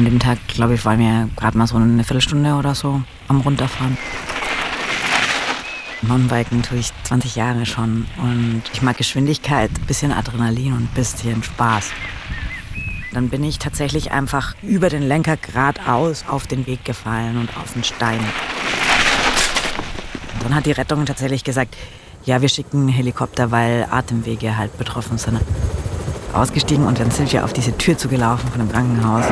An dem Tag, glaube ich, waren wir gerade mal so eine Viertelstunde oder so am Runterfahren. Mountainbiken tue ich 20 Jahre schon und ich mag Geschwindigkeit, bisschen Adrenalin und bisschen Spaß. Dann bin ich tatsächlich einfach über den Lenker geradeaus auf den Weg gefallen und auf den Stein. Dann hat die Rettung tatsächlich gesagt, ja, wir schicken einen Helikopter, weil Atemwege halt betroffen sind. Ausgestiegen und dann sind wir auf diese Tür zugelaufen von dem Krankenhaus.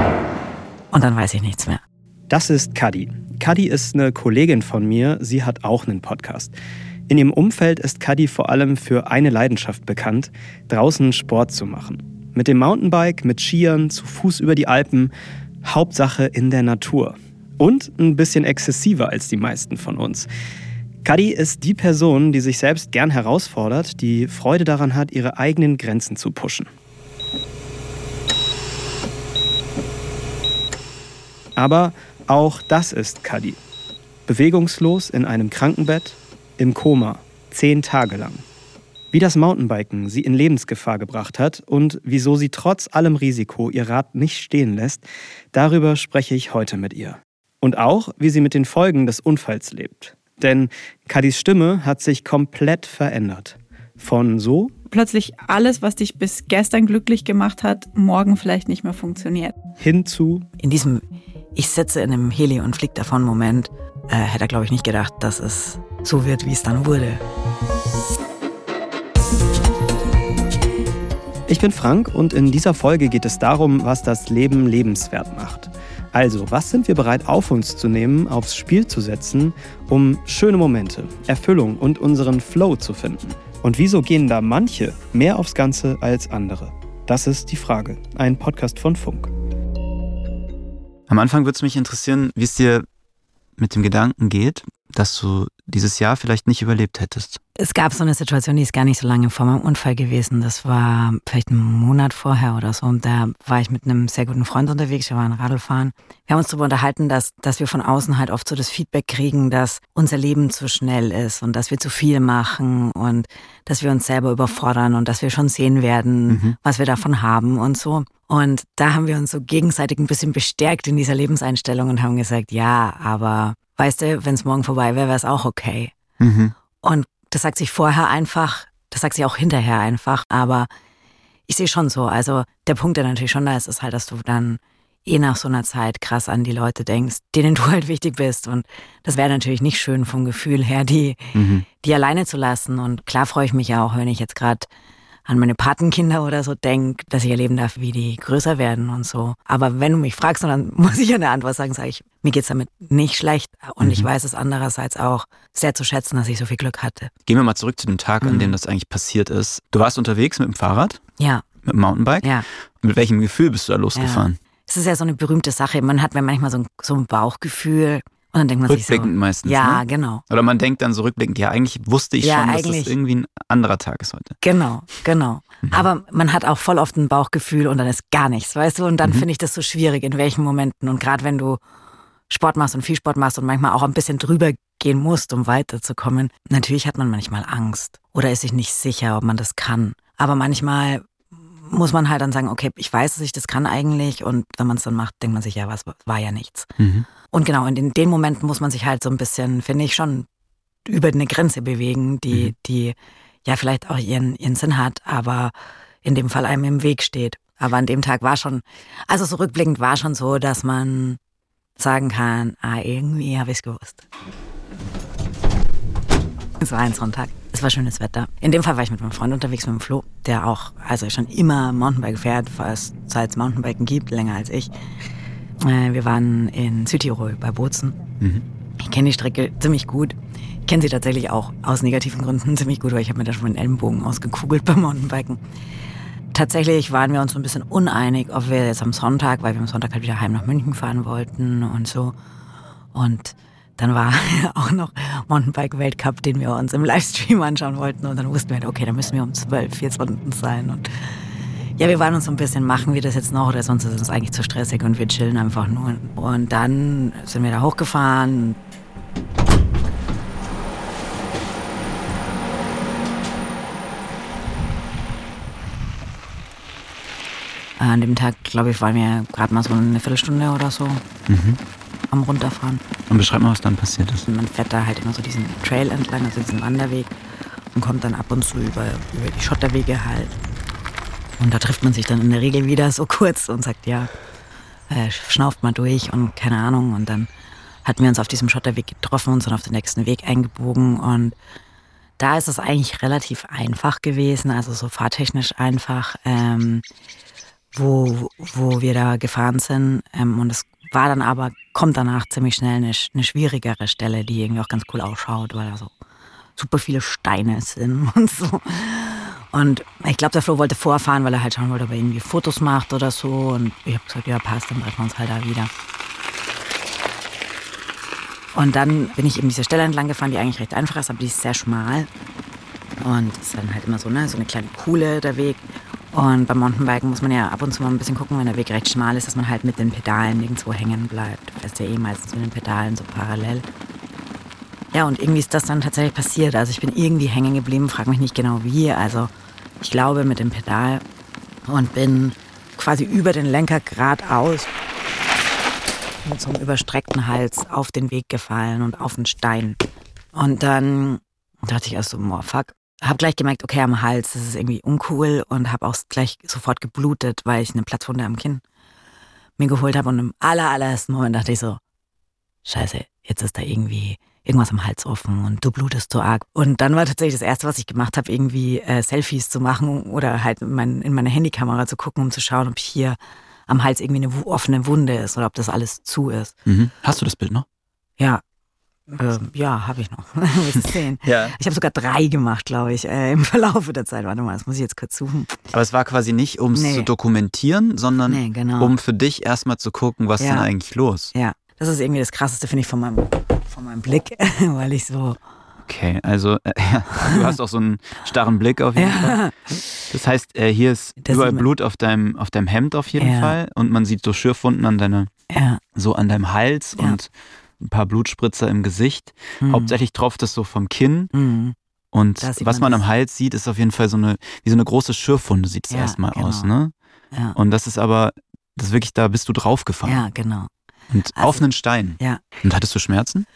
Und dann weiß ich nichts mehr. Das ist Kadi. Kadi ist eine Kollegin von mir, sie hat auch einen Podcast. In ihrem Umfeld ist Kadi vor allem für eine Leidenschaft bekannt, draußen Sport zu machen. Mit dem Mountainbike, mit Skiern, zu Fuß über die Alpen, Hauptsache in der Natur. Und ein bisschen exzessiver als die meisten von uns. Kadi ist die Person, die sich selbst gern herausfordert, die Freude daran hat, ihre eigenen Grenzen zu pushen. Aber auch das ist Kadi. Bewegungslos in einem Krankenbett, im Koma, zehn Tage lang. Wie das Mountainbiken sie in Lebensgefahr gebracht hat und wieso sie trotz allem Risiko ihr Rad nicht stehen lässt, darüber spreche ich heute mit ihr. Und auch, wie sie mit den Folgen des Unfalls lebt. Denn Kadis Stimme hat sich komplett verändert. Von so plötzlich alles, was dich bis gestern glücklich gemacht hat, morgen vielleicht nicht mehr funktioniert. Hin zu in diesem ich sitze in einem Heli und fliege davon Moment, äh, hätte er glaube ich nicht gedacht, dass es so wird, wie es dann wurde. Ich bin Frank und in dieser Folge geht es darum, was das Leben lebenswert macht. Also, was sind wir bereit auf uns zu nehmen, aufs Spiel zu setzen, um schöne Momente, Erfüllung und unseren Flow zu finden? Und wieso gehen da manche mehr aufs Ganze als andere? Das ist die Frage. Ein Podcast von Funk. Am Anfang würde es mich interessieren, wie es dir mit dem Gedanken geht, dass du dieses Jahr vielleicht nicht überlebt hättest? Es gab so eine Situation, die ist gar nicht so lange vor meinem Unfall gewesen. Das war vielleicht einen Monat vorher oder so. Und da war ich mit einem sehr guten Freund unterwegs. Wir waren Radlfahren. Wir haben uns darüber unterhalten, dass, dass wir von außen halt oft so das Feedback kriegen, dass unser Leben zu schnell ist und dass wir zu viel machen und dass wir uns selber überfordern und dass wir schon sehen werden, mhm. was wir davon haben und so. Und da haben wir uns so gegenseitig ein bisschen bestärkt in dieser Lebenseinstellung und haben gesagt, ja, aber weißt du, wenn es morgen vorbei wäre, wäre es auch okay. Mhm. Und das sagt sich vorher einfach, das sagt sich auch hinterher einfach, aber ich sehe schon so. Also der Punkt, der natürlich schon da ist, ist halt, dass du dann eh nach so einer Zeit krass an die Leute denkst, denen du halt wichtig bist. Und das wäre natürlich nicht schön vom Gefühl her, die, mhm. die alleine zu lassen. Und klar freue ich mich ja auch, wenn ich jetzt gerade an meine Patenkinder oder so denke, dass ich erleben darf, wie die größer werden und so. Aber wenn du mich fragst, dann muss ich eine Antwort sagen, sage ich, mir geht's damit nicht schlecht. Und mhm. ich weiß es andererseits auch sehr zu schätzen, dass ich so viel Glück hatte. Gehen wir mal zurück zu dem Tag, mhm. an dem das eigentlich passiert ist. Du warst unterwegs mit dem Fahrrad? Ja. Mit dem Mountainbike? Ja. Mit welchem Gefühl bist du da losgefahren? Ja. Es ist ja so eine berühmte Sache. Man hat manchmal so ein, so ein Bauchgefühl. Und dann denkt man rückblickend sich so, meistens. Ja, ne? genau. Oder man denkt dann so rückblickend, ja, eigentlich wusste ich ja, schon, dass das irgendwie ein anderer Tag ist heute. Genau, genau. Mhm. Aber man hat auch voll oft ein Bauchgefühl und dann ist gar nichts, weißt du? Und dann mhm. finde ich das so schwierig, in welchen Momenten. Und gerade wenn du Sport machst und viel Sport machst und manchmal auch ein bisschen drüber gehen musst, um weiterzukommen, natürlich hat man manchmal Angst oder ist sich nicht sicher, ob man das kann. Aber manchmal muss man halt dann sagen, okay, ich weiß, dass ich das kann eigentlich und wenn man es dann macht, denkt man sich, ja, was war ja nichts. Mhm. Und genau, und in den Momenten muss man sich halt so ein bisschen, finde ich, schon über eine Grenze bewegen, die, mhm. die ja vielleicht auch ihren, ihren Sinn hat, aber in dem Fall einem im Weg steht. Aber an dem Tag war schon, also so rückblickend war schon so, dass man sagen kann, ah, irgendwie habe ich es gewusst. Es war ein Sonntag. Es war schönes Wetter. In dem Fall war ich mit meinem Freund unterwegs, mit dem Flo, der auch also schon immer Mountainbike fährt, seit es Mountainbiken gibt, länger als ich. Äh, wir waren in Südtirol bei Bozen. Mhm. Ich kenne die Strecke ziemlich gut. Ich kenne sie tatsächlich auch aus negativen Gründen ziemlich gut, weil ich habe mir da schon einen Ellenbogen ausgekugelt beim Mountainbiken. Tatsächlich waren wir uns so ein bisschen uneinig, ob wir jetzt am Sonntag, weil wir am Sonntag halt wieder heim nach München fahren wollten und so. Und dann war auch noch Mountainbike-Weltcup, den wir uns im Livestream anschauen wollten. Und dann wussten wir, okay, da müssen wir um zwölf, vier Stunden sein. Und ja, wir waren uns so ein bisschen, machen wir das jetzt noch oder sonst ist es uns eigentlich zu stressig und wir chillen einfach nur. Und dann sind wir da hochgefahren. An dem Tag, glaube ich, waren wir gerade mal so eine Viertelstunde oder so Mhm. am Runterfahren. Und beschreib mal, was dann passiert ist. Man fährt da halt immer so diesen Trail entlang, also diesen Wanderweg und kommt dann ab und zu über, über die Schotterwege halt. Und da trifft man sich dann in der Regel wieder so kurz und sagt, ja, äh, schnauft mal durch und keine Ahnung. Und dann hatten wir uns auf diesem Schotterweg getroffen und sind auf den nächsten Weg eingebogen. Und da ist es eigentlich relativ einfach gewesen, also so fahrtechnisch einfach, ähm, wo, wo wir da gefahren sind. Ähm, und es war dann aber, kommt danach ziemlich schnell eine, eine schwierigere Stelle, die irgendwie auch ganz cool ausschaut, weil da so super viele Steine sind und so. Und ich glaube, der Flo wollte vorfahren, weil er halt schauen wollte, ob er irgendwie Fotos macht oder so. Und ich habe gesagt, ja, passt, dann treffen wir uns halt da wieder. Und dann bin ich eben diese Stelle entlang gefahren, die eigentlich recht einfach ist, aber die ist sehr schmal. Und es ist dann halt immer so, ne, so eine kleine Kuhle, der Weg. Und beim Mountainbiken muss man ja ab und zu mal ein bisschen gucken, wenn der Weg recht schmal ist, dass man halt mit den Pedalen nirgendwo hängen bleibt. Du fährst ja eh meistens mit den Pedalen so parallel. Ja, und irgendwie ist das dann tatsächlich passiert. Also ich bin irgendwie hängen geblieben, frag mich nicht genau wie. Also ich glaube mit dem Pedal und bin quasi über den Lenker geradeaus mit so einem überstreckten Hals auf den Weg gefallen und auf den Stein. Und dann dachte ich erst so, oh fuck. Hab gleich gemerkt, okay, am Hals, das ist irgendwie uncool und habe auch gleich sofort geblutet, weil ich eine Platzwunde am Kinn mir geholt habe. Und im aller, allerersten Moment dachte ich so, scheiße, jetzt ist da irgendwie irgendwas am Hals offen und du blutest so arg. Und dann war tatsächlich das Erste, was ich gemacht habe, irgendwie äh, Selfies zu machen oder halt in, mein, in meine Handykamera zu gucken, um zu schauen, ob hier am Hals irgendwie eine offene Wunde ist oder ob das alles zu ist. Mhm. Hast du das Bild noch? Ja, äh, ja, habe ich noch. Ja. Ich habe sogar drei gemacht, glaube ich, äh, im Verlaufe der Zeit. Warte mal, das muss ich jetzt kurz suchen. Aber es war quasi nicht, um es Nee. zu dokumentieren, sondern Nee, genau. um für dich erstmal zu gucken, was Ja. ist denn eigentlich los. Ja, das ist irgendwie das Krasseste, finde ich, von meinem, von meinem Blick, weil ich so, Okay, also äh, du hast auch so einen starren Blick auf jeden Fall. Das heißt, äh, hier ist Das überall man- Blut auf deinem, auf deinem Hemd auf jeden Ja. Fall und man sieht so Schürfwunden an deiner, ja, so an deinem Hals Ja. und ein paar Blutspritzer im Gesicht. hm, Hauptsächlich tropft es so vom Kinn hm, und was man man am. Hals sieht, ist auf jeden Fall so eine, wie so eine große Schürfwunde sieht es erstmal aus, genau. ne? ja, Und das ist aber, das ist wirklich, da bist du draufgefahren. ja, genau. Und Also- auf einen Stein. Ja. Und hattest du Schmerzen?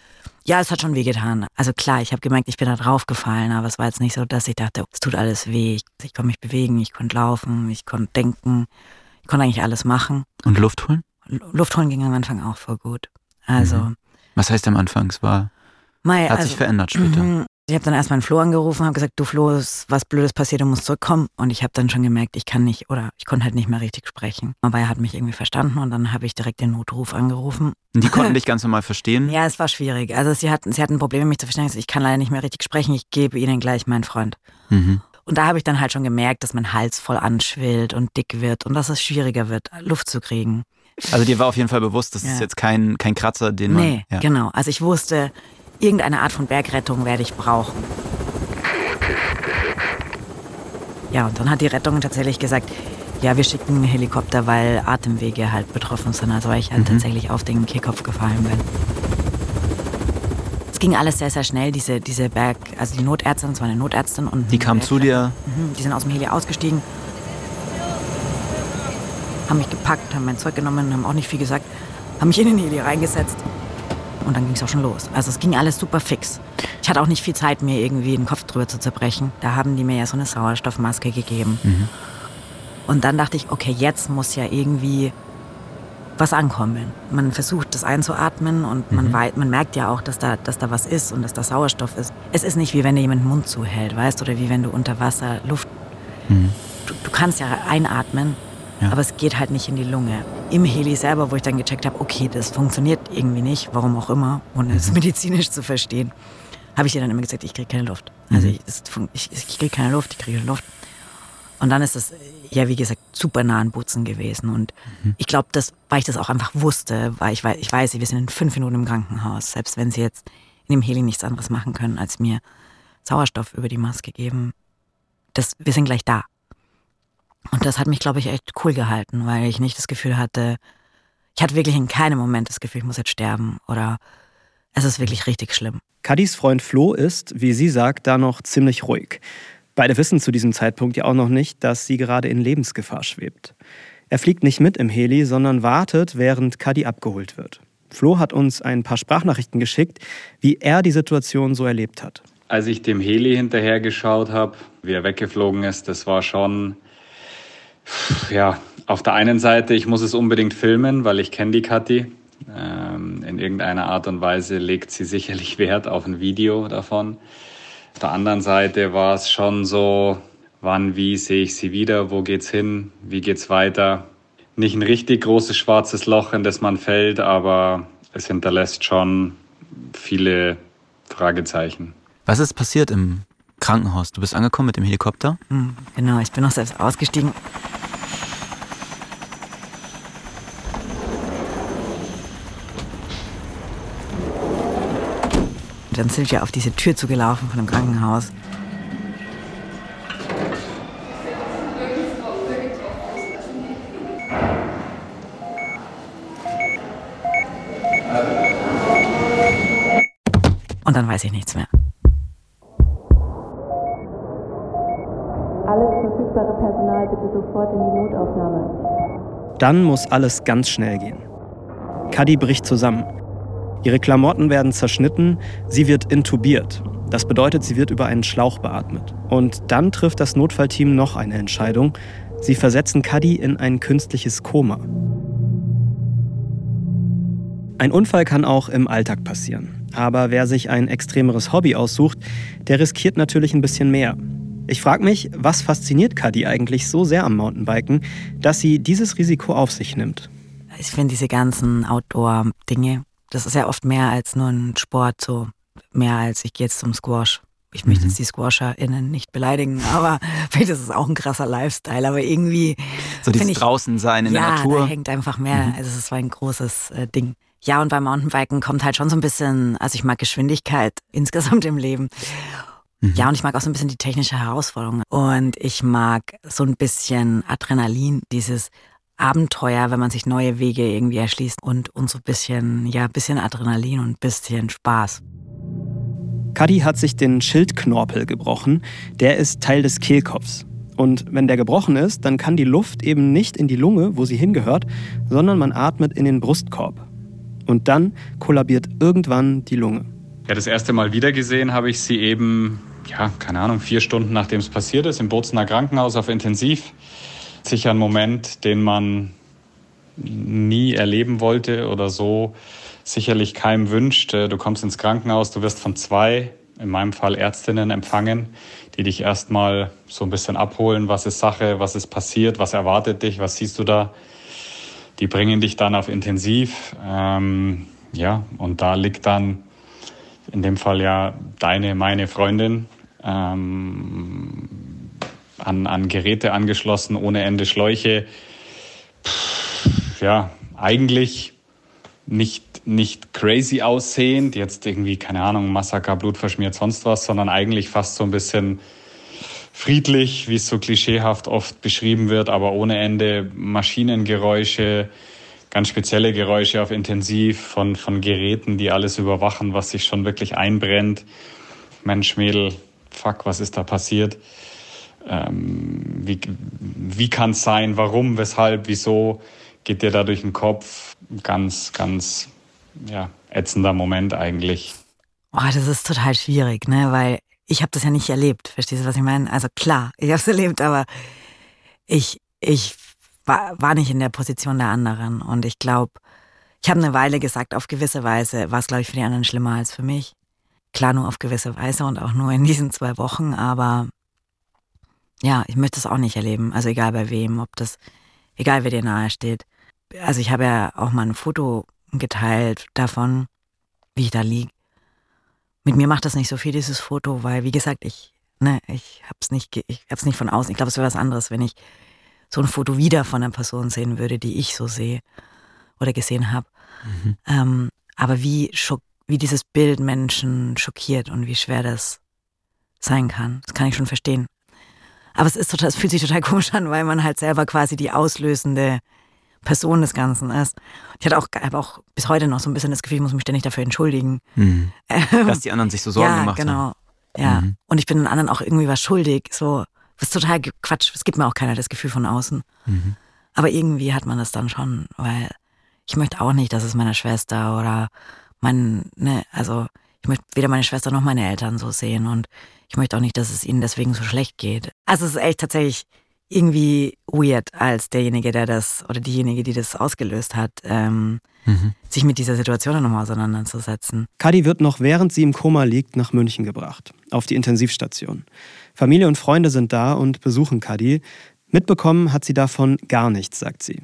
Ja, es hat schon wehgetan. Also klar, ich habe gemerkt, ich bin da draufgefallen, aber es war jetzt nicht so, dass ich dachte, es tut alles weh. Ich, ich konnte mich bewegen, ich konnte laufen, ich konnte denken, ich konnte eigentlich alles machen. Und Luft holen? Lu- Luft holen ging am Anfang auch voll gut. Also, Mhm. Was heißt am Anfang? Es war, mei, hat also, sich verändert später. Ich habe dann erst meinen Flo angerufen, habe gesagt, du Flo, ist was Blödes passiert, du musst zurückkommen. Und ich habe dann schon gemerkt, ich kann nicht oder ich konnte halt nicht mehr richtig sprechen. Aber er hat mich irgendwie verstanden und dann habe ich direkt den Notruf angerufen. Und die konnten dich ganz normal verstehen. Ja, es war schwierig. Also sie hatten, sie hatten Probleme, mich zu verstehen. Ich kann leider nicht mehr richtig sprechen, ich gebe ihnen gleich meinen Freund. Mhm. Und da habe ich dann halt schon gemerkt, dass mein Hals voll anschwillt und dick wird und dass es schwieriger wird, Luft zu kriegen. Also dir war auf jeden Fall bewusst, das Ja. ist jetzt kein, kein Kratzer, den man. Nee, ja. genau. Also ich wusste, irgendeine Art von Bergrettung werde ich brauchen. Ja, und dann hat die Rettung tatsächlich gesagt, ja, wir schicken einen Helikopter, weil Atemwege halt betroffen sind. Also weil ich halt Mhm. tatsächlich auf den Kehlkopf gefallen bin. Es ging alles sehr, sehr schnell. Diese, diese Berg, also die Notärztin, das war eine Notärztin und Die kam zu dir. Mhm, die sind aus dem Heli ausgestiegen, haben mich gepackt, haben mein Zeug genommen, haben auch nicht viel gesagt, haben mich in den Heli reingesetzt und dann ging es auch schon los. Also es ging alles super fix. Ich hatte auch nicht viel Zeit, mir irgendwie den Kopf drüber zu zerbrechen. Da haben die mir ja so eine Sauerstoffmaske gegeben. Mhm. Und dann dachte ich, okay, jetzt muss ja irgendwie was ankommen. Man versucht, das einzuatmen und man, Mhm. wei- man merkt ja auch, dass da, dass da was ist und dass da Sauerstoff ist. Es ist nicht wie wenn dir jemand den Mund zuhält, weißt du, oder wie wenn du unter Wasser Luft. Mhm. Du, du kannst ja einatmen, Ja. aber es geht halt nicht in die Lunge. Im Heli selber, wo ich dann gecheckt habe, okay, das funktioniert irgendwie nicht, warum auch immer, ohne es Mhm. medizinisch zu verstehen, habe ich ihr dann immer gesagt, ich kriege keine Luft. Also Mhm. ich, ich, ich kriege keine Luft, ich kriege keine Luft. Und dann ist es, ja, wie gesagt, super nah an Butzen gewesen. Und Mhm. ich glaube, das, weil ich das auch einfach wusste, weil ich, ich weiß, wir sind in fünf Minuten im Krankenhaus, selbst wenn sie jetzt in dem Heli nichts anderes machen können, als mir Sauerstoff über die Maske geben. Das, wir sind gleich da. Und das hat mich, glaube ich, echt cool gehalten, weil ich nicht das Gefühl hatte, ich hatte wirklich in keinem Moment das Gefühl, ich muss jetzt sterben oder es ist wirklich richtig schlimm. Kadis Freund Flo ist, wie sie sagt, da noch ziemlich ruhig. Beide wissen zu diesem Zeitpunkt ja auch noch nicht, dass sie gerade in Lebensgefahr schwebt. Er fliegt nicht mit im Heli, sondern wartet, während Kadi abgeholt wird. Flo hat uns ein paar Sprachnachrichten geschickt, wie er die Situation so erlebt hat. Als ich dem Heli hinterhergeschaut habe, wie er weggeflogen ist, das war schon, ja, auf der einen Seite, ich muss es unbedingt filmen, weil ich kenne die Kathi. Ähm, in irgendeiner Art und Weise legt sie sicherlich Wert auf ein Video davon. Auf der anderen Seite war es schon so, wann, wie sehe ich sie wieder, wo geht's hin, wie geht's weiter. Nicht ein richtig großes schwarzes Loch, in das man fällt, aber es hinterlässt schon viele Fragezeichen. Was ist passiert im Krankenhaus? Du bist angekommen mit dem Helikopter? Hm, genau, ich bin auch selbst ausgestiegen. Dann sind wir auf diese Tür zugelaufen von dem Krankenhaus. Und dann weiß ich nichts mehr. Alles verfügbare Personal bitte sofort in die Notaufnahme. Dann muss alles ganz schnell gehen. Kadi bricht zusammen. Ihre Klamotten werden zerschnitten, sie wird intubiert. Das bedeutet, sie wird über einen Schlauch beatmet. Und dann trifft das Notfallteam noch eine Entscheidung. Sie versetzen Kadi in ein künstliches Koma. Ein Unfall kann auch im Alltag passieren. Aber wer sich ein extremeres Hobby aussucht, der riskiert natürlich ein bisschen mehr. Ich frage mich, was fasziniert Kadi eigentlich so sehr am Mountainbiken, dass sie dieses Risiko auf sich nimmt? Ich finde diese ganzen Outdoor-Dinge das ist ja oft mehr als nur ein Sport, so mehr als ich gehe jetzt zum Squash. Ich möchte jetzt mhm. die SquasherInnen nicht beleidigen, aber vielleicht ist es auch ein krasser Lifestyle, aber irgendwie. So dieses ich, draußen sein in ja, der Natur. Da hängt einfach mehr. Mhm. Also es ist ein großes äh, Ding. Ja, und beim Mountainbiken kommt halt schon so ein bisschen, also ich mag Geschwindigkeit insgesamt im Leben. Mhm. Ja, und ich mag auch so ein bisschen die technische Herausforderung. Und ich mag so ein bisschen Adrenalin, dieses Abenteuer, wenn man sich neue Wege irgendwie erschließt und, und so ein bisschen, ja, bisschen Adrenalin und ein bisschen Spaß. Kadi hat sich den Schildknorpel gebrochen. Der ist Teil des Kehlkopfs. Und wenn der gebrochen ist, dann kann die Luft eben nicht in die Lunge, wo sie hingehört, sondern man atmet in den Brustkorb. Und dann kollabiert irgendwann die Lunge. Ja, das erste Mal wiedergesehen habe ich sie eben, ja, keine Ahnung, vier Stunden nachdem es passiert ist, im Bozener Krankenhaus auf Intensiv sicher ein Moment, den man nie erleben wollte oder so sicherlich keinem wünscht. Du kommst ins Krankenhaus, du wirst von zwei, in meinem Fall Ärztinnen, empfangen, die dich erstmal so ein bisschen abholen, was ist Sache, was ist passiert, was erwartet dich, was siehst du da. Die bringen dich dann auf Intensiv. Ähm, ja, und da liegt dann in dem Fall ja deine, meine Freundin. Ähm, an, an Geräte angeschlossen, ohne Ende Schläuche. Pff, ja, eigentlich nicht, nicht crazy aussehend, jetzt irgendwie, keine Ahnung, Massaker, Blut verschmiert, sonst was, sondern eigentlich fast so ein bisschen friedlich, wie es so klischeehaft oft beschrieben wird, aber ohne Ende Maschinengeräusche, ganz spezielle Geräusche auf Intensiv von, von Geräten, die alles überwachen, was sich schon wirklich einbrennt. Mensch, Mädel, fuck, was ist da passiert? Ähm, wie, wie kann es sein, warum, weshalb, wieso, geht dir da durch den Kopf. Ganz, ganz ja, ätzender Moment eigentlich. Oh, das ist total schwierig, ne? Weil ich habe das ja nicht erlebt. Verstehst du, was ich meine? Also klar, ich habe es erlebt, aber ich, ich war, war nicht in der Position der anderen. Und ich glaube, ich habe eine Weile gesagt, auf gewisse Weise war es, glaube ich, für die anderen schlimmer als für mich. Klar, nur auf gewisse Weise und auch nur in diesen zwei Wochen, aber ja, ich möchte es auch nicht erleben. Also egal bei wem, ob das, egal wer dir nahe steht. Also ich habe ja auch mal ein Foto geteilt davon, wie ich da liege. Mit mir macht das nicht so viel, dieses Foto, weil, wie gesagt, ich, ne, ich hab's nicht, ich hab's nicht von außen. Ich glaube, es wäre was anderes, wenn ich so ein Foto wieder von einer Person sehen würde, die ich so sehe oder gesehen habe. Mhm. Ähm, aber wie, schock, wie dieses Bild Menschen schockiert und wie schwer das sein kann, das kann ich schon verstehen. Aber es ist total, es fühlt sich total komisch an, weil man halt selber quasi die auslösende Person des Ganzen ist. Ich hatte auch, habe auch bis heute noch so ein bisschen das Gefühl, ich muss mich ständig dafür entschuldigen. Mhm. Ähm, Dass die anderen sich so Sorgen ja, gemacht genau. haben. Ja, mhm. und ich bin den anderen auch irgendwie was schuldig. So, das ist total Quatsch. Es gibt mir auch keiner das Gefühl von außen. Mhm. Aber irgendwie hat man das dann schon, weil ich möchte auch nicht, dass es meiner Schwester oder mein, ne, also ich möchte weder meine Schwester noch meine Eltern so sehen und ich möchte auch nicht, dass es ihnen deswegen so schlecht geht. Also es ist echt tatsächlich irgendwie weird als derjenige, der das oder diejenige, die das ausgelöst hat, ähm, mhm. sich mit dieser Situation nochmal auseinanderzusetzen. Kadi wird noch während sie im Koma liegt nach München gebracht, auf die Intensivstation. Familie und Freunde sind da und besuchen Kadi. Mitbekommen hat sie davon gar nichts, sagt sie.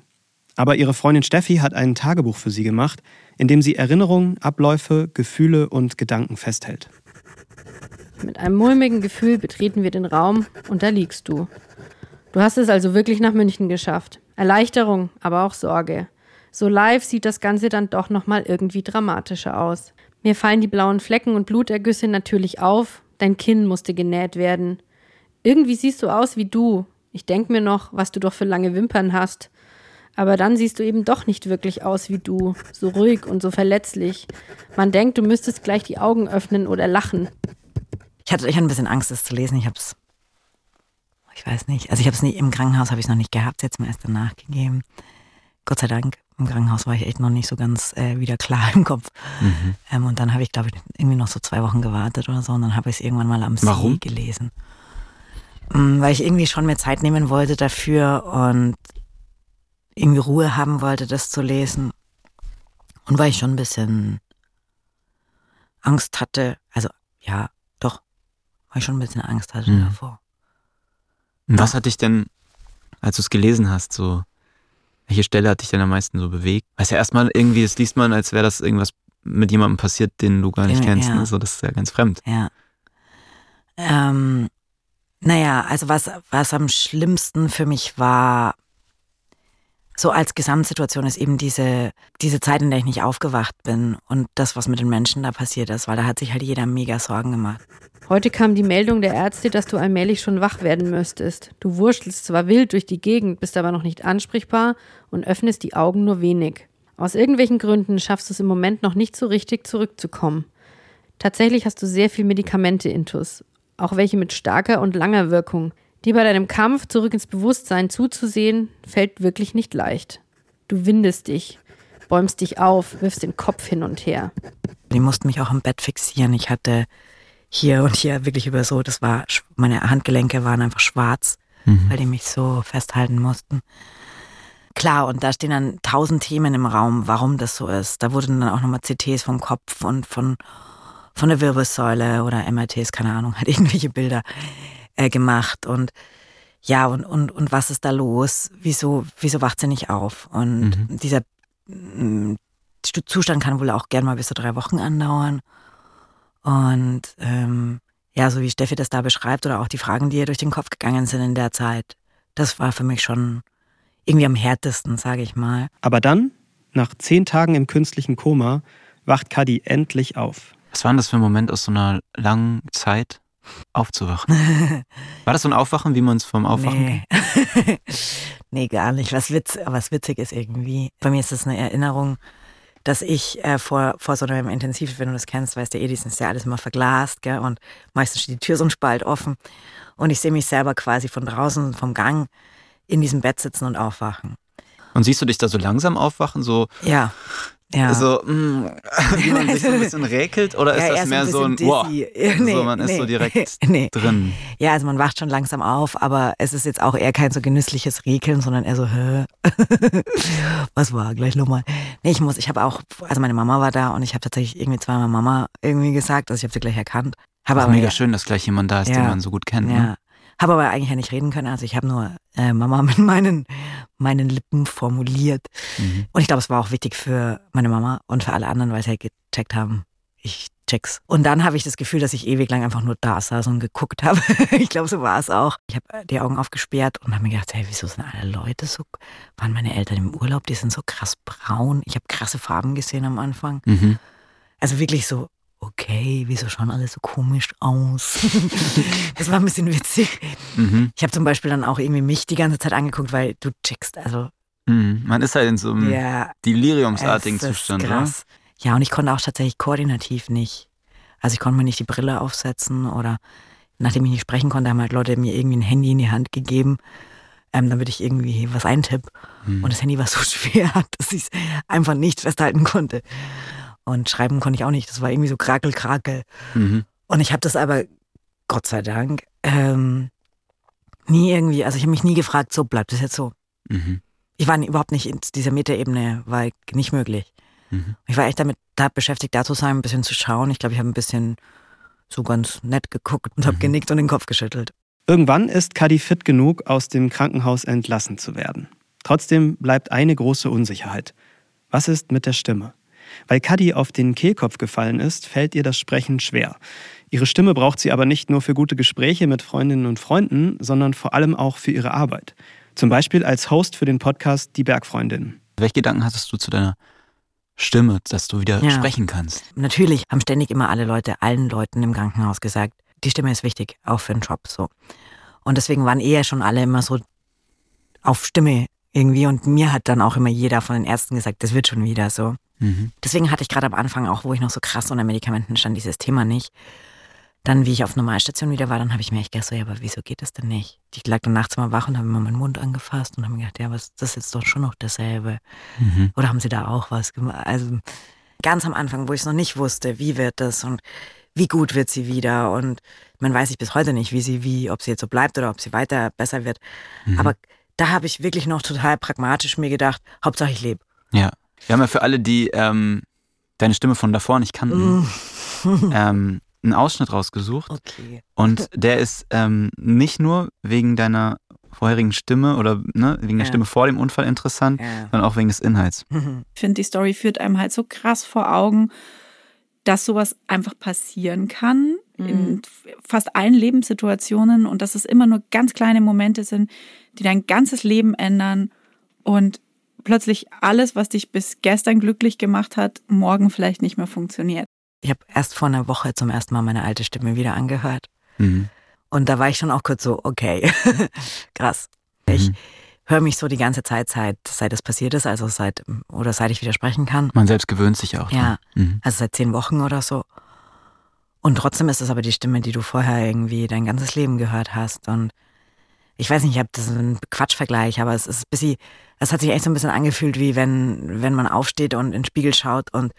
Aber ihre Freundin Steffi hat ein Tagebuch für sie gemacht, in dem sie Erinnerungen, Abläufe, Gefühle und Gedanken festhält. Mit einem mulmigen Gefühl betreten wir den Raum und da liegst du. Du hast es also wirklich nach München geschafft. Erleichterung, aber auch Sorge. So live sieht das Ganze dann doch nochmal irgendwie dramatischer aus. Mir fallen die blauen Flecken und Blutergüsse natürlich auf. Dein Kinn musste genäht werden. Irgendwie siehst du aus wie du. Ich denk mir noch, was du doch für lange Wimpern hast. Aber dann siehst du eben doch nicht wirklich aus wie du. So ruhig und so verletzlich. Man denkt, du müsstest gleich die Augen öffnen oder lachen. Ich hatte, ich hatte ein bisschen Angst, das zu lesen. Ich habe es, ich weiß nicht, also ich habe es nicht, im Krankenhaus habe ich es noch nicht gehabt, jetzt mir erst danach gegeben. Gott sei Dank, im Krankenhaus war ich echt noch nicht so ganz äh, wieder klar im Kopf. Mhm. Ähm, und dann habe ich, glaube ich, irgendwie noch so zwei Wochen gewartet oder so und dann habe ich es irgendwann mal am Warum? See gelesen. Mhm, weil ich irgendwie schon mehr Zeit nehmen wollte dafür und irgendwie Ruhe haben wollte, das zu lesen. Und weil ich schon ein bisschen Angst hatte, also ja, weil ich schon ein bisschen Angst hatte mhm. davor. Und was hat dich denn, als du es gelesen hast, so, welche Stelle hat dich denn am meisten so bewegt? Weil es ja erstmal irgendwie, das liest man, als wäre das irgendwas mit jemandem passiert, den du gar nicht ja, kennst. Ja. Ne? So, das ist ja ganz fremd. Ja. Ähm, naja, also was, was am schlimmsten für mich war, so als Gesamtsituation ist eben diese, diese Zeit, in der ich nicht aufgewacht bin und das, was mit den Menschen da passiert ist, weil da hat sich halt jeder mega Sorgen gemacht. Heute kam die Meldung der Ärzte, dass du allmählich schon wach werden müsstest. Du wurschtelst zwar wild durch die Gegend, bist aber noch nicht ansprechbar und öffnest die Augen nur wenig. Aus irgendwelchen Gründen schaffst du es im Moment noch nicht so richtig zurückzukommen. Tatsächlich hast du sehr viel Medikamente intus, auch welche mit starker und langer Wirkung. Dir bei deinem Kampf zurück ins Bewusstsein zuzusehen, fällt wirklich nicht leicht. Du windest dich, bäumst dich auf, wirfst den Kopf hin und her. Die mussten mich auch im Bett fixieren. Ich hatte hier und hier wirklich über so, das war, meine Handgelenke waren einfach schwarz, mhm. weil die mich so festhalten mussten. Klar, und da stehen dann tausend Themen im Raum, warum das so ist. Da wurden dann auch nochmal CTs vom Kopf und von, von der Wirbelsäule oder MRTs, keine Ahnung, halt irgendwelche Bilder äh, gemacht und ja, und, und, und was ist da los? Wieso, wieso wacht sie nicht auf? Und mhm. dieser mm, Zustand kann wohl auch gern mal bis zu drei Wochen andauern. Und ähm, ja, so wie Steffi das da beschreibt oder auch die Fragen, die ihr durch den Kopf gegangen sind in der Zeit, das war für mich schon irgendwie am härtesten, sage ich mal. Aber dann, nach zehn Tagen im künstlichen Koma, wacht Kadi endlich auf. Was war denn das für ein Moment aus so einer langen Zeit? Aufzuwachen. War das so ein Aufwachen, wie man es vom Aufwachen nee. nee, gar nicht. Was, witz, was witzig ist irgendwie. Bei mir ist es eine Erinnerung, dass ich äh, vor, vor so einem Intensiv, wenn du das kennst, weißt du eh, das ist ja alles immer verglast, gell? Und meistens steht die Tür so ein Spalt offen. Und ich sehe mich selber quasi von draußen, vom Gang, in diesem Bett sitzen und aufwachen. Und siehst du dich da so langsam aufwachen? So ja. Ja. So, mh, mm, wie man sich so ein bisschen räkelt oder ja, ist das mehr so ein wow, nee, so, man nee, ist so direkt nee. drin? Ja, also man wacht schon langsam auf, aber es ist jetzt auch eher kein so genüssliches Räkeln, sondern eher so, hä? Was war gleich nochmal? Nee, ich muss, ich habe auch, also meine Mama war da und ich habe tatsächlich irgendwie zweimal Mama irgendwie gesagt, also ich habe sie gleich erkannt. Habe aber mega ja, schön, dass gleich jemand da ist, den man so gut kennt. Ja. Ne? Habe aber eigentlich ja nicht reden können. Also ich habe nur äh, Mama mit meinen, meinen Lippen formuliert. Mhm. Und ich glaube, es war auch wichtig für meine Mama und für alle anderen, weil sie halt gecheckt haben, ich check's. Und dann habe ich das Gefühl, dass ich ewig lang einfach nur da saß und geguckt habe. ich glaube, so war es auch. Ich habe äh, die Augen aufgesperrt und habe mir gedacht, hey, wieso sind alle Leute so, waren meine Eltern im Urlaub, die sind so krass braun. Ich habe krasse Farben gesehen am Anfang. Mhm. Also wirklich so okay, wieso schauen alle so komisch aus? das war ein bisschen witzig. Mhm. Ich habe zum Beispiel dann auch irgendwie mich die ganze Zeit angeguckt, weil du checkst, also. Mhm. Man ist halt in so einem ja, deliriumsartigen Zustand, krass. Oder? Ja, und ich konnte auch tatsächlich koordinativ nicht. Also ich konnte mir nicht die Brille aufsetzen oder nachdem ich nicht sprechen konnte, haben halt Leute mir irgendwie ein Handy in die Hand gegeben. ähm, damit ich irgendwie was eintippe. Mhm. Und das Handy war so schwer, dass ich es einfach nicht festhalten konnte. Und schreiben konnte ich auch nicht. Das war irgendwie so krakel, krakel. Mhm. Und ich habe das aber, Gott sei Dank, ähm, nie irgendwie, also ich habe mich nie gefragt, so bleibt es jetzt so. Mhm. Ich war überhaupt nicht in dieser Metaebene, war nicht möglich. Mhm. Ich war echt damit da beschäftigt, da zu sein, ein bisschen zu schauen. Ich glaube, ich habe ein bisschen so ganz nett geguckt und habe mhm. genickt und den Kopf geschüttelt. Irgendwann ist Kadi fit genug, aus dem Krankenhaus entlassen zu werden. Trotzdem bleibt eine große Unsicherheit. Was ist mit der Stimme? Weil Kadi auf den Kehlkopf gefallen ist, fällt ihr das Sprechen schwer. Ihre Stimme braucht sie aber nicht nur für gute Gespräche mit Freundinnen und Freunden, sondern vor allem auch für ihre Arbeit. Zum Beispiel als Host für den Podcast Die Bergfreundin. Welche Gedanken hattest du zu deiner Stimme, dass du wieder ja. sprechen kannst? Natürlich haben ständig immer alle Leute, allen Leuten im Krankenhaus gesagt, die Stimme ist wichtig, auch für den Job. So. Und deswegen waren eher schon alle immer so auf Stimme irgendwie. Und mir hat dann auch immer jeder von den Ärzten gesagt, das wird schon wieder so. Mhm. Deswegen hatte ich gerade am Anfang auch, wo ich noch so krass unter Medikamenten stand, dieses Thema nicht. Dann, wie ich auf Normalstation wieder war, dann habe ich mir echt gedacht, so, ja, aber wieso geht das denn nicht? Ich lag dann nachts mal wach und habe immer meinen Mund angefasst und habe mir gedacht, ja, was, das ist jetzt doch schon noch dasselbe. Mhm. Oder haben sie da auch was gemacht? Also ganz am Anfang, wo ich es noch nicht wusste, wie wird das und wie gut wird sie wieder und man weiß ich bis heute nicht, wie sie, wie, ob sie jetzt so bleibt oder ob sie weiter besser wird. Mhm. Aber da habe ich wirklich noch total pragmatisch mir gedacht, Hauptsache ich lebe. Ja. Wir haben ja für alle, die ähm, deine Stimme von davor nicht kannten, mm. ähm, einen Ausschnitt rausgesucht. Okay. Und der ist ähm, nicht nur wegen deiner vorherigen Stimme oder ne, wegen der ja. Stimme vor dem Unfall interessant, ja. sondern auch wegen des Inhalts. Ich finde, die Story führt einem halt so krass vor Augen, dass sowas einfach passieren kann mhm. in fast allen Lebenssituationen und dass es immer nur ganz kleine Momente sind, die dein ganzes Leben ändern und plötzlich alles, was dich bis gestern glücklich gemacht hat, morgen vielleicht nicht mehr funktioniert. Ich habe erst vor einer Woche zum ersten Mal meine alte Stimme wieder angehört. Mhm. Und da war ich schon auch kurz so, okay, krass. Mhm. Ich höre mich so die ganze Zeit, seit, seit es passiert ist, also seit, oder seit ich wieder sprechen kann. Man selbst gewöhnt sich auch. Ja, mhm. also seit zehn Wochen oder so. Und trotzdem ist es aber die Stimme, die du vorher irgendwie dein ganzes Leben gehört hast. Und ich weiß nicht, ich habe das ein Quatschvergleich, aber es ist ein bisschen, es hat sich echt so ein bisschen angefühlt, wie wenn, wenn man aufsteht und in den Spiegel schaut und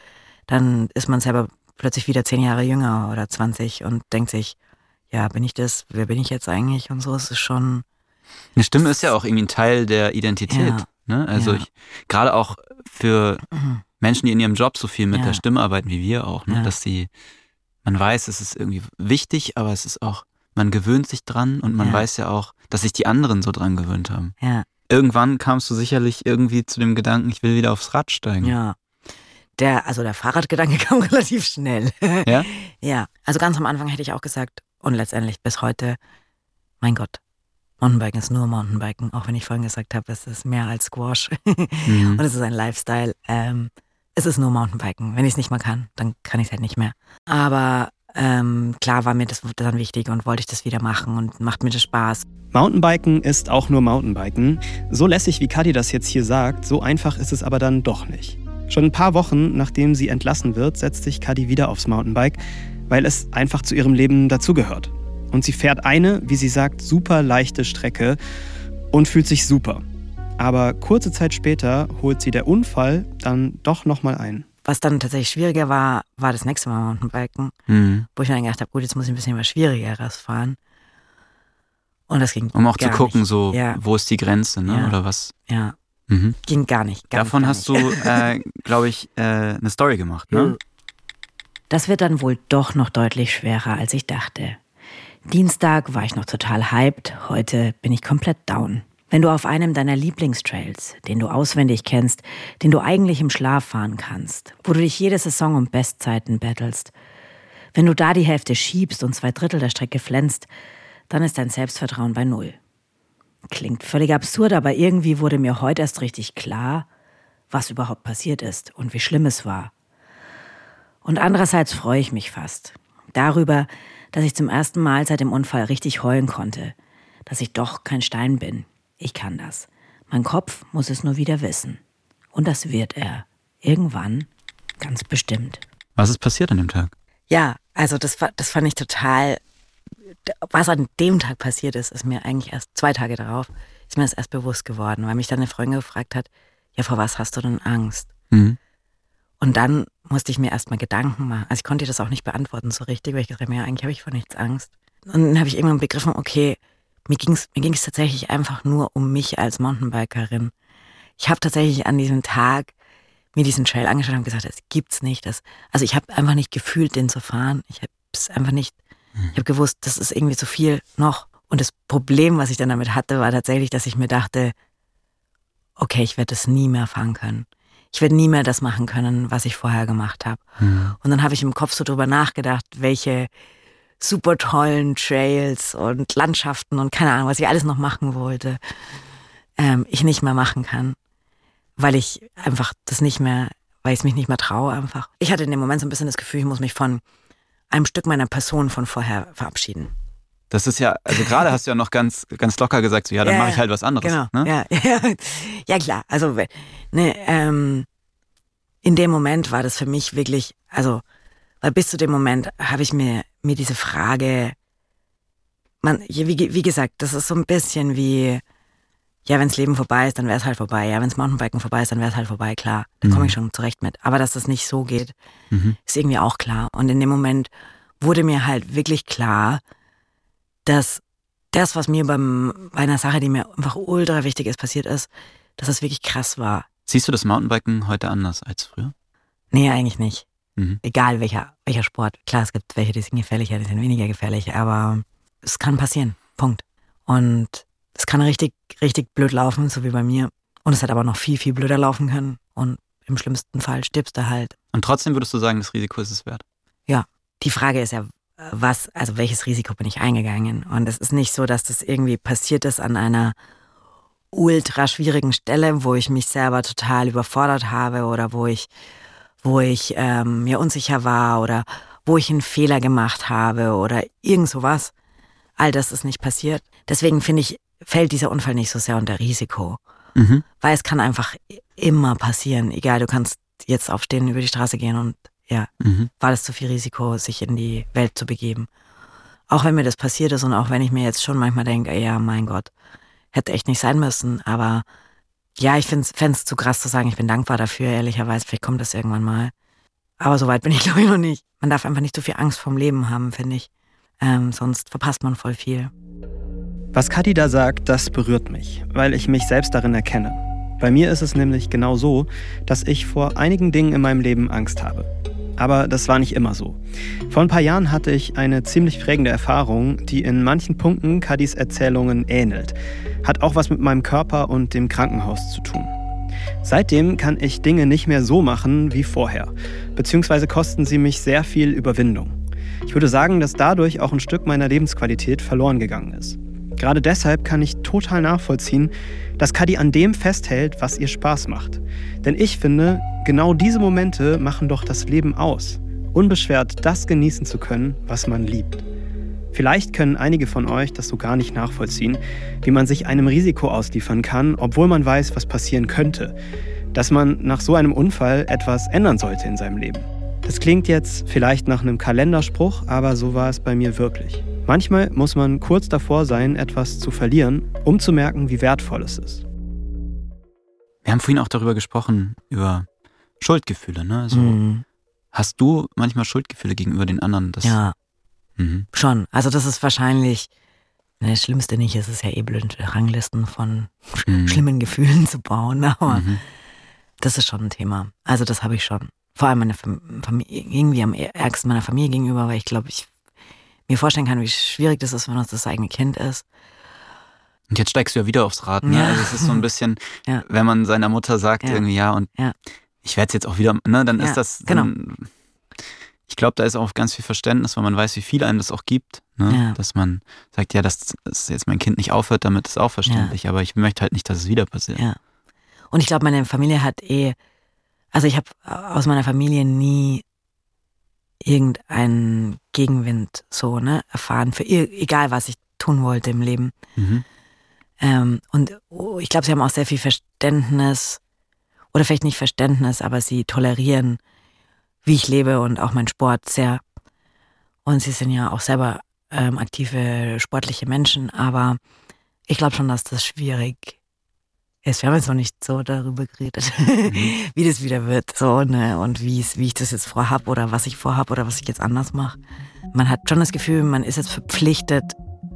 dann ist man selber plötzlich wieder zehn Jahre jünger oder 20 und denkt sich, ja, bin ich das? Wer bin ich jetzt eigentlich? Und so ist es schon. Eine Stimme ist ja auch irgendwie ein Teil der Identität. Ja. Ne? Also ja. ich, gerade auch für mhm. Menschen, die in ihrem Job so viel mit ja. der Stimme arbeiten wie wir auch, ne? dass sie, man weiß, es ist irgendwie wichtig, aber es ist auch, man gewöhnt sich dran und man weiß ja auch, dass sich die anderen so dran gewöhnt haben. Ja. Irgendwann kamst du sicherlich irgendwie zu dem Gedanken, ich will wieder aufs Rad steigen. Ja. Der, also der Fahrradgedanke kam relativ schnell. Ja? ja. Also ganz am Anfang hätte ich auch gesagt, und letztendlich bis heute, mein Gott, Mountainbiken ist nur Mountainbiken, auch wenn ich vorhin gesagt habe, es ist mehr als Squash mhm. und es ist ein Lifestyle. Ähm, es ist nur Mountainbiken. Wenn ich es nicht mal kann, dann kann ich es halt nicht mehr. Aber ähm, klar war mir das dann wichtig und wollte ich das wieder machen und macht mir das Spaß. Mountainbiken ist auch nur Mountainbiken. So lässig wie Kadi das jetzt hier sagt, so einfach ist es aber dann doch nicht. Schon ein paar Wochen nachdem sie entlassen wird, setzt sich Kadi wieder aufs Mountainbike, weil es einfach zu ihrem Leben dazugehört. Und sie fährt eine, wie sie sagt, super leichte Strecke und fühlt sich super. Aber kurze Zeit später holt sie der Unfall dann doch nochmal ein. Was dann tatsächlich schwieriger war, war das nächste Mal Mountainbiken, mhm. wo ich mir dann gedacht habe, gut, jetzt muss ich ein bisschen was Schwierigeres fahren. Und das ging Um auch zu gucken, nicht. so, ja. wo ist die Grenze, ne? Ja. oder was? Ja, Mhm. Ging gar nicht. Gar Davon gar hast nicht. du, äh, glaube ich, äh, eine Story gemacht, ne? Das wird dann wohl doch noch deutlich schwerer, als ich dachte. Dienstag war ich noch total hyped, heute bin ich komplett down. Wenn du auf einem deiner Lieblingstrails, den du auswendig kennst, den du eigentlich im Schlaf fahren kannst, wo du dich jede Saison um Bestzeiten battlest, wenn du da die Hälfte schiebst und zwei Drittel der Strecke flänzt, dann ist dein Selbstvertrauen bei Null. Klingt völlig absurd, aber irgendwie wurde mir heute erst richtig klar, was überhaupt passiert ist und wie schlimm es war. Und andererseits freue ich mich fast darüber, dass ich zum ersten Mal seit dem Unfall richtig heulen konnte, dass ich doch kein Stein bin. Ich kann das. Mein Kopf muss es nur wieder wissen. Und das wird er. Irgendwann. Ganz bestimmt. Was ist passiert an dem Tag? Ja, also das, das fand ich total was an dem Tag passiert ist, ist mir eigentlich erst zwei Tage darauf ist mir das erst bewusst geworden, weil mich dann eine Freundin gefragt hat, ja, vor was hast du denn Angst? Mhm. Und dann musste ich mir erstmal Gedanken machen. Also ich konnte das auch nicht beantworten so richtig, weil ich gesagt habe, ja, eigentlich habe ich vor nichts Angst. Und dann habe ich irgendwann begriffen, okay, mir ging es mir ging's tatsächlich einfach nur um mich als Mountainbikerin. Ich habe tatsächlich an diesem Tag mir diesen Trail angeschaut und gesagt, es gibt's nicht. Das, also ich habe einfach nicht gefühlt, den zu fahren. Ich habe es einfach nicht, ich habe gewusst, das ist irgendwie zu viel noch. Und das Problem, was ich dann damit hatte, war tatsächlich, dass ich mir dachte, okay, ich werde das nie mehr fahren können. Ich werde nie mehr das machen können, was ich vorher gemacht habe. Mhm. Und dann habe ich im Kopf so drüber nachgedacht, welche super tollen Trails und Landschaften und keine Ahnung, was ich alles noch machen wollte, ähm, ich nicht mehr machen kann, weil ich einfach das nicht mehr, weil ich es mich nicht mehr traue einfach. Ich hatte in dem Moment so ein bisschen das Gefühl, ich muss mich von einem Stück meiner Person von vorher verabschieden. Das ist ja, also gerade hast du ja noch ganz, ganz locker gesagt, so ja, dann Ja, mache ich halt was anderes. Genau, ne? ja, ja, ja klar. Also ne, ähm, in dem Moment war das für mich wirklich, also weil bis zu dem Moment habe ich mir mir diese Frage, man, wie, wie gesagt, das ist so ein bisschen wie, ja, wenns Leben vorbei ist, dann wäre es halt vorbei. Ja, wenns Mountainbiken vorbei ist, dann wäre es halt vorbei, klar. Da komme ich schon zurecht mit. Aber dass das nicht so geht, Mhm. ist irgendwie auch klar. Und in dem Moment wurde mir halt wirklich klar, dass das, was mir beim, bei einer Sache, die mir einfach ultra wichtig ist, passiert ist, dass es wirklich krass war. Siehst du das Mountainbiken heute anders als früher? Nee, eigentlich nicht. Mhm. Egal welcher, welcher Sport. Klar, es gibt welche, die sind gefährlicher, die sind weniger gefährlich, aber es kann passieren. Punkt. Und es kann richtig, richtig blöd laufen, so wie bei mir. Und es hat aber noch viel, viel blöder laufen können. Und im schlimmsten Fall stirbst du halt. Und trotzdem würdest du sagen, das Risiko ist es wert. Die Frage ist ja, was, also welches Risiko bin ich eingegangen? Und es ist nicht so, dass das irgendwie passiert ist an einer ultra schwierigen Stelle, wo ich mich selber total überfordert habe oder wo ich, wo ich ähm, mir unsicher war oder wo ich einen Fehler gemacht habe oder irgend sowas. All das ist nicht passiert. Deswegen finde ich, fällt dieser Unfall nicht so sehr unter Risiko. Mhm. Weil es kann einfach immer passieren. Egal, du kannst jetzt aufstehen, über die Straße gehen und ja, Mhm. war das zu viel Risiko, sich in die Welt zu begeben. Auch wenn mir das passiert ist und auch wenn ich mir jetzt schon manchmal denke, ja, mein Gott, hätte echt nicht sein müssen. Aber ja, ich fände es zu krass zu sagen, ich bin dankbar dafür, ehrlicherweise. Vielleicht kommt das irgendwann mal. Aber so weit bin ich, glaube ich, noch nicht. Man darf einfach nicht so viel Angst vorm Leben haben, finde ich. Ähm, sonst verpasst man voll viel. Was Kathi da sagt, das berührt mich, weil ich mich selbst darin erkenne. Bei mir ist es nämlich genau so, dass ich vor einigen Dingen in meinem Leben Angst habe. Aber das war nicht immer so. Vor ein paar Jahren hatte ich eine ziemlich prägende Erfahrung, die in manchen Punkten Kadis Erzählungen ähnelt. Hat auch was mit meinem Körper und dem Krankenhaus zu tun. Seitdem kann ich Dinge nicht mehr so machen wie vorher, beziehungsweise kosten sie mich sehr viel Überwindung. Ich würde sagen, dass dadurch auch ein Stück meiner Lebensqualität verloren gegangen ist. Gerade deshalb kann ich total nachvollziehen, dass Kadi an dem festhält, was ihr Spaß macht. Denn ich finde, genau diese Momente machen doch das Leben aus. Unbeschwert das genießen zu können, was man liebt. Vielleicht können einige von euch das so gar nicht nachvollziehen, wie man sich einem Risiko ausliefern kann, obwohl man weiß, was passieren könnte. Dass man nach so einem Unfall etwas ändern sollte in seinem Leben. Das klingt jetzt vielleicht nach einem Kalenderspruch, aber so war es bei mir wirklich. Manchmal muss man kurz davor sein, etwas zu verlieren, um zu merken, wie wertvoll es ist. Wir haben vorhin auch darüber gesprochen, über Schuldgefühle. Ne? Also, Mhm. Hast du manchmal Schuldgefühle gegenüber den anderen? Das, Ja, Mhm. schon. Also das ist wahrscheinlich, ne, das Schlimmste nicht, es ist ja eh blöd, Ranglisten von Mhm. schlimmen Gefühlen zu bauen, aber Mhm. das ist schon ein Thema. Also das habe ich schon. Vor allem meiner Fam- Familie, irgendwie am ärgsten meiner Familie gegenüber, weil ich glaube, ich mir vorstellen kann, wie schwierig das ist, wenn das das eigene Kind ist. Und jetzt steigst du ja wieder aufs Rad. Ne? Ja. Also es ist so ein bisschen, Ja. wenn man seiner Mutter sagt Ja. irgendwie ja und ich werde es jetzt auch wieder, ne, dann ist das, genau. dann, ich glaube, da ist auch ganz viel Verständnis, weil man weiß, wie viel einem das auch gibt. Ne? Dass man sagt, ja, dass, dass jetzt mein Kind nicht aufhört, damit ist auch verständlich, aber ich möchte halt nicht, dass es wieder passiert. Ja. Und ich glaube, meine Familie hat eh, also ich habe aus meiner Familie nie irgendeinen Gegenwind so ne erfahren für ir- egal was ich tun wollte im Leben. Mhm. Ähm, und oh, ich glaube, sie haben auch sehr viel Verständnis oder vielleicht nicht Verständnis, aber sie tolerieren, wie ich lebe und auch meinen Sport sehr. Und sie sind ja auch selber ähm, aktive sportliche Menschen, aber Ich glaube schon, dass das schwierig ist. Wir haben jetzt noch nicht so darüber geredet, mhm. wie das wieder wird so, ne? und wie ich das jetzt vorhab oder was ich vorhab oder was ich jetzt anders mache. Man hat schon das Gefühl, man ist jetzt verpflichtet,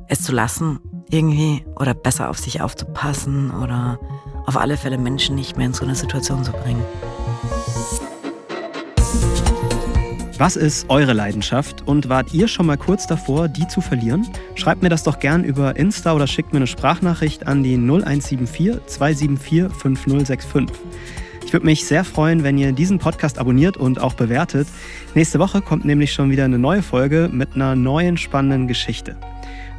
es zu lassen irgendwie oder besser auf sich aufzupassen oder auf alle Fälle Menschen nicht mehr in so eine Situation zu bringen. Was ist eure Leidenschaft und wart ihr schon mal kurz davor, die zu verlieren? Schreibt mir das doch gern über Insta oder schickt mir eine Sprachnachricht an die 0174 274 5065. Ich würde mich sehr freuen, wenn ihr diesen Podcast abonniert und auch bewertet. Nächste Woche kommt nämlich schon wieder eine neue Folge mit einer neuen spannenden Geschichte.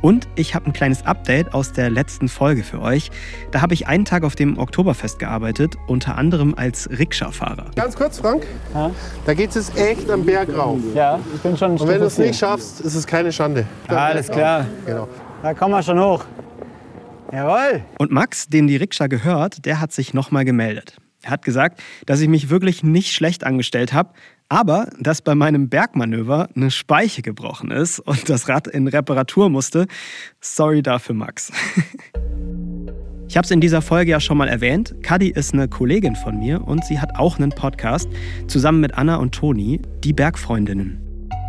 Und ich habe ein kleines Update aus der letzten Folge für euch. Da habe ich einen Tag auf dem Oktoberfest gearbeitet, unter anderem als Rikscha-Fahrer. Ganz kurz, Frank. Ja? Da geht es echt am Berg rauf. Ja, ich bin schon Und wenn du es nicht schaffst, ist es keine Schande. Ja, alles klar. Genau. Da kommen wir schon hoch. Jawohl. Und Max, dem die Rikscha gehört, der hat sich nochmal gemeldet. Er hat gesagt, dass ich mich wirklich nicht schlecht angestellt habe, aber dass bei meinem Bergmanöver eine Speiche gebrochen ist und das Rad in Reparatur musste. Sorry dafür, Max. Ich habe es in dieser Folge ja schon mal erwähnt. Kadi ist eine Kollegin von mir und sie hat auch einen Podcast zusammen mit Anna und Toni, die Bergfreundinnen.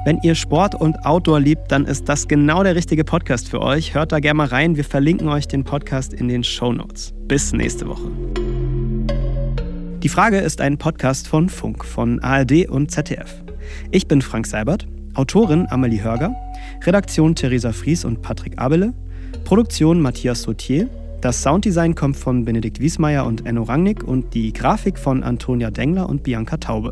Wenn ihr Sport und Outdoor liebt, dann ist das genau der richtige Podcast für euch. Hört da gerne mal rein. Wir verlinken euch den Podcast in den Show Notes. Bis nächste Woche. Die Frage ist ein Podcast von Funk, von ARD und ZDF. Ich bin Frank Seibert, Autorin Amelie Hörger, Redaktion Theresa Fries und Patrick Abele, Produktion Matthias Sautier, das Sounddesign kommt von Benedikt Wiesmeier und Enno Rangnick und die Grafik von Antonia Dengler und Bianca Taube.